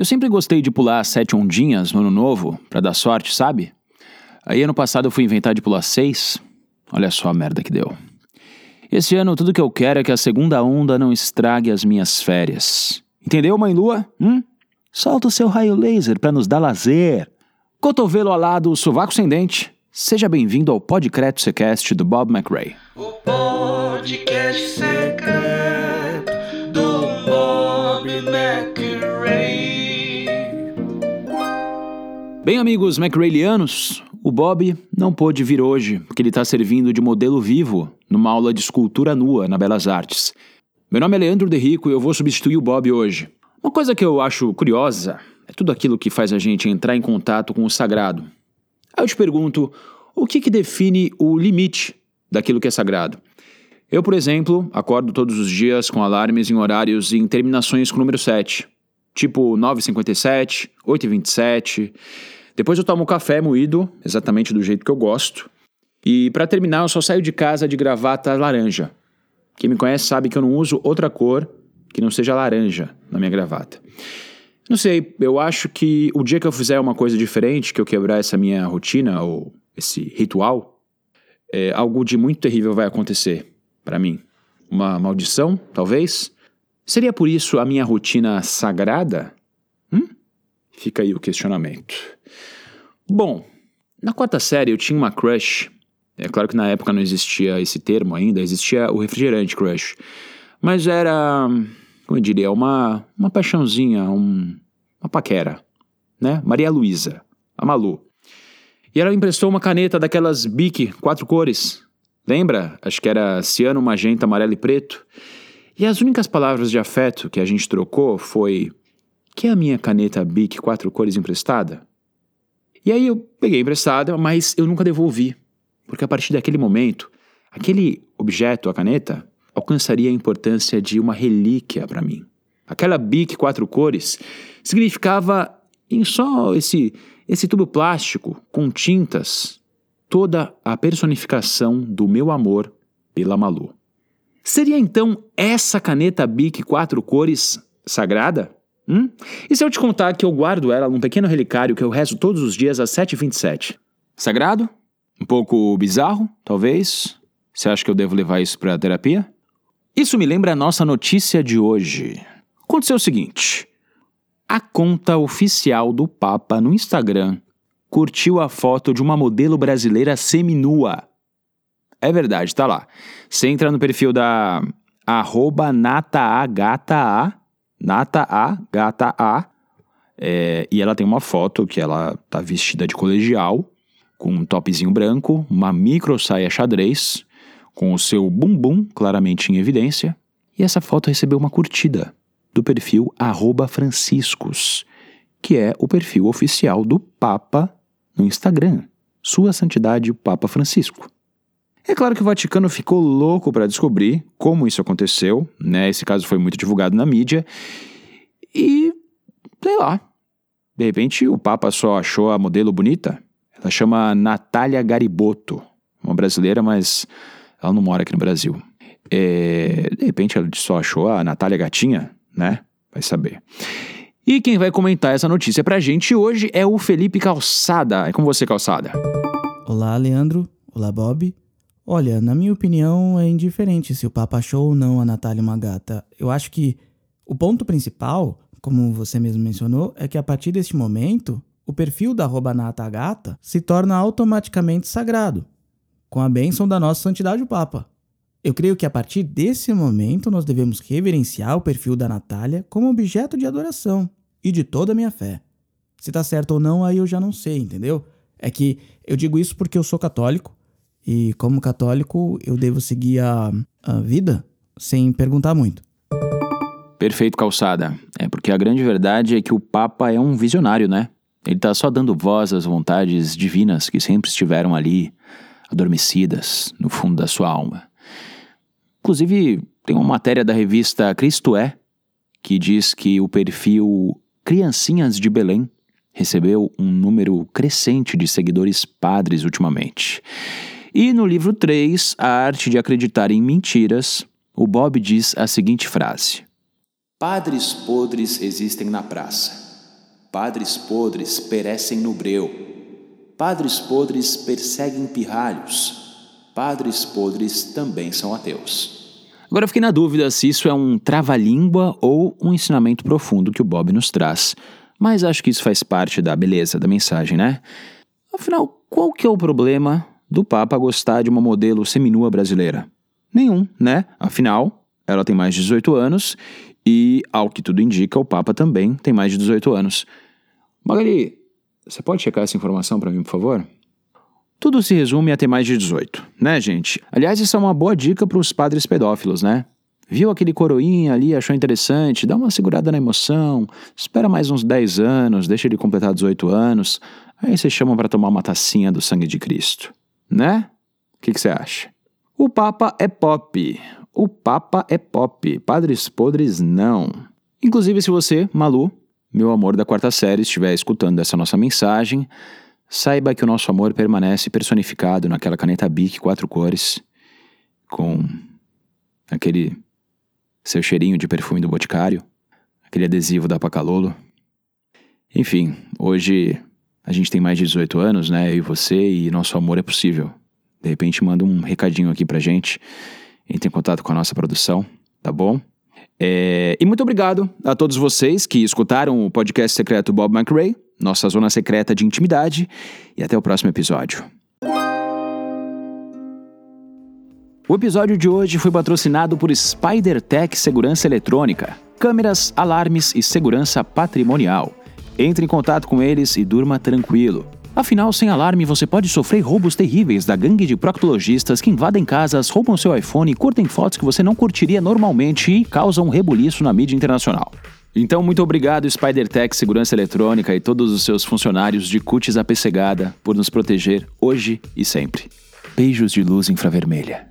Eu sempre gostei de pular sete ondinhas no ano novo, para dar sorte, sabe? Aí ano passado eu fui inventar de pular seis. Olha só a merda que deu. Esse ano tudo que eu quero é que a segunda onda não estrague as minhas férias. Entendeu, mãe lua? Hum? Solta o seu raio laser para nos dar lazer. Cotovelo alado, sovaco sem dente. Seja bem-vindo ao Podcreto Secast do Bob McRae. O podcast secreto Bem, amigos McRaelianos, o Bob não pôde vir hoje porque ele está servindo de modelo vivo numa aula de escultura nua na Belas Artes. Meu nome é Leandro De Rico e eu vou substituir o Bob hoje. Uma coisa que eu acho curiosa é tudo aquilo que faz a gente entrar em contato com o sagrado. Aí eu te pergunto, o que, que define o limite daquilo que é sagrado? Eu, por exemplo, acordo todos os dias com alarmes em horários e em terminações com o número 7. Tipo 9h57, 8h27. Depois eu tomo café moído, exatamente do jeito que eu gosto. E para terminar, eu só saio de casa de gravata laranja. Quem me conhece sabe que eu não uso outra cor que não seja laranja na minha gravata. Não sei, eu acho que o dia que eu fizer uma coisa diferente, que eu quebrar essa minha rotina ou esse ritual, é, algo de muito terrível vai acontecer para mim. Uma maldição, talvez? Seria por isso a minha rotina sagrada? Hum? Fica aí o questionamento. Bom, na quarta série eu tinha uma crush. É claro que na época não existia esse termo ainda, existia o refrigerante crush. Mas era como eu diria, uma, uma paixãozinha, um, uma paquera, né? Maria Luísa, a Malu. E ela emprestou uma caneta daquelas Bic, quatro cores. Lembra? Acho que era ciano, magenta, amarelo e preto. E as únicas palavras de afeto que a gente trocou foi: Que é a minha caneta Bic, quatro cores emprestada? E aí eu peguei emprestada, mas eu nunca devolvi. Porque a partir daquele momento, aquele objeto, a caneta, alcançaria a importância de uma relíquia para mim. Aquela bic quatro cores significava em só esse esse tubo plástico com tintas toda a personificação do meu amor pela Malu. Seria então essa caneta Bic quatro cores sagrada? Hum? E se eu te contar que eu guardo ela num pequeno relicário que eu rezo todos os dias às 7h27? Sagrado? Um pouco bizarro, talvez? Você acha que eu devo levar isso para terapia? Isso me lembra a nossa notícia de hoje. Aconteceu o seguinte: a conta oficial do Papa no Instagram curtiu a foto de uma modelo brasileira seminua. É verdade, tá lá. Você entra no perfil da arroba nataagata, nata a gata a, é, e ela tem uma foto que ela tá vestida de colegial, com um topzinho branco, uma micro saia xadrez, com o seu bumbum claramente em evidência, e essa foto recebeu uma curtida do perfil Franciscos, que é o perfil oficial do Papa no Instagram, Sua Santidade o Papa Francisco. É claro que o Vaticano ficou louco para descobrir como isso aconteceu, né? Esse caso foi muito divulgado na mídia e sei lá. De repente o Papa só achou a modelo bonita. Ela chama Natália Garibotto, uma brasileira, mas ela não mora aqui no Brasil. É, de repente ela só achou a Natália Gatinha, né? Vai saber. E quem vai comentar essa notícia pra gente hoje é o Felipe Calçada. É com você, Calçada. Olá, Leandro. Olá, Bob. Olha, na minha opinião, é indiferente se o Papa achou ou não a Natália uma gata. Eu acho que o ponto principal, como você mesmo mencionou, é que a partir deste momento, o perfil da Gata se torna automaticamente sagrado com a bênção da nossa santidade o Papa. Eu creio que a partir desse momento nós devemos reverenciar o perfil da Natália como objeto de adoração e de toda a minha fé. Se tá certo ou não, aí eu já não sei, entendeu? É que eu digo isso porque eu sou católico e, como católico, eu devo seguir a, a vida sem perguntar muito. Perfeito, calçada. É porque a grande verdade é que o Papa é um visionário, né? Ele tá só dando voz às vontades divinas que sempre estiveram ali adormecidas no fundo da sua alma. Inclusive, tem uma matéria da revista Cristo É que diz que o perfil Criancinhas de Belém recebeu um número crescente de seguidores padres ultimamente. E no livro 3, A Arte de Acreditar em Mentiras, o Bob diz a seguinte frase: Padres podres existem na praça. Padres podres perecem no breu. Padres podres perseguem pirralhos. Padres podres também são ateus. Agora eu fiquei na dúvida se isso é um trava-língua ou um ensinamento profundo que o Bob nos traz. Mas acho que isso faz parte da beleza da mensagem, né? Afinal, qual que é o problema do Papa gostar de uma modelo seminua brasileira? Nenhum, né? Afinal, ela tem mais de 18 anos e, ao que tudo indica, o Papa também tem mais de 18 anos. Magali, você pode checar essa informação para mim, por favor? Tudo se resume a ter mais de 18, né, gente? Aliás, isso é uma boa dica para os padres pedófilos, né? Viu aquele coroinha ali, achou interessante, dá uma segurada na emoção, espera mais uns 10 anos, deixa ele completar 18 anos, aí você chama para tomar uma tacinha do sangue de Cristo, né? O que, você acha? O Papa é pop. O Papa é pop. Padres podres não. Inclusive, se você, Malu, meu amor da quarta série, estiver escutando essa nossa mensagem, saiba que o nosso amor permanece personificado naquela caneta Bic quatro cores, com aquele seu cheirinho de perfume do Boticário, aquele adesivo da Pacalolo. Enfim, hoje a gente tem mais de 18 anos, né? Eu e você, e nosso amor é possível. De repente, manda um recadinho aqui pra gente. Entre em contato com a nossa produção, tá bom? É, e muito obrigado a todos vocês que escutaram o podcast secreto Bob McRae, nossa zona secreta de intimidade, e até o próximo episódio. O episódio de hoje foi patrocinado por SpiderTech Segurança Eletrônica, câmeras, alarmes e segurança patrimonial. Entre em contato com eles e durma tranquilo. Afinal, sem alarme, você pode sofrer roubos terríveis da gangue de proctologistas que invadem casas, roubam seu iPhone, curtem fotos que você não curtiria normalmente e causam rebuliço na mídia internacional. Então, muito obrigado, SpiderTech Segurança Eletrônica e todos os seus funcionários de cutis apessegada por nos proteger hoje e sempre. Beijos de luz infravermelha.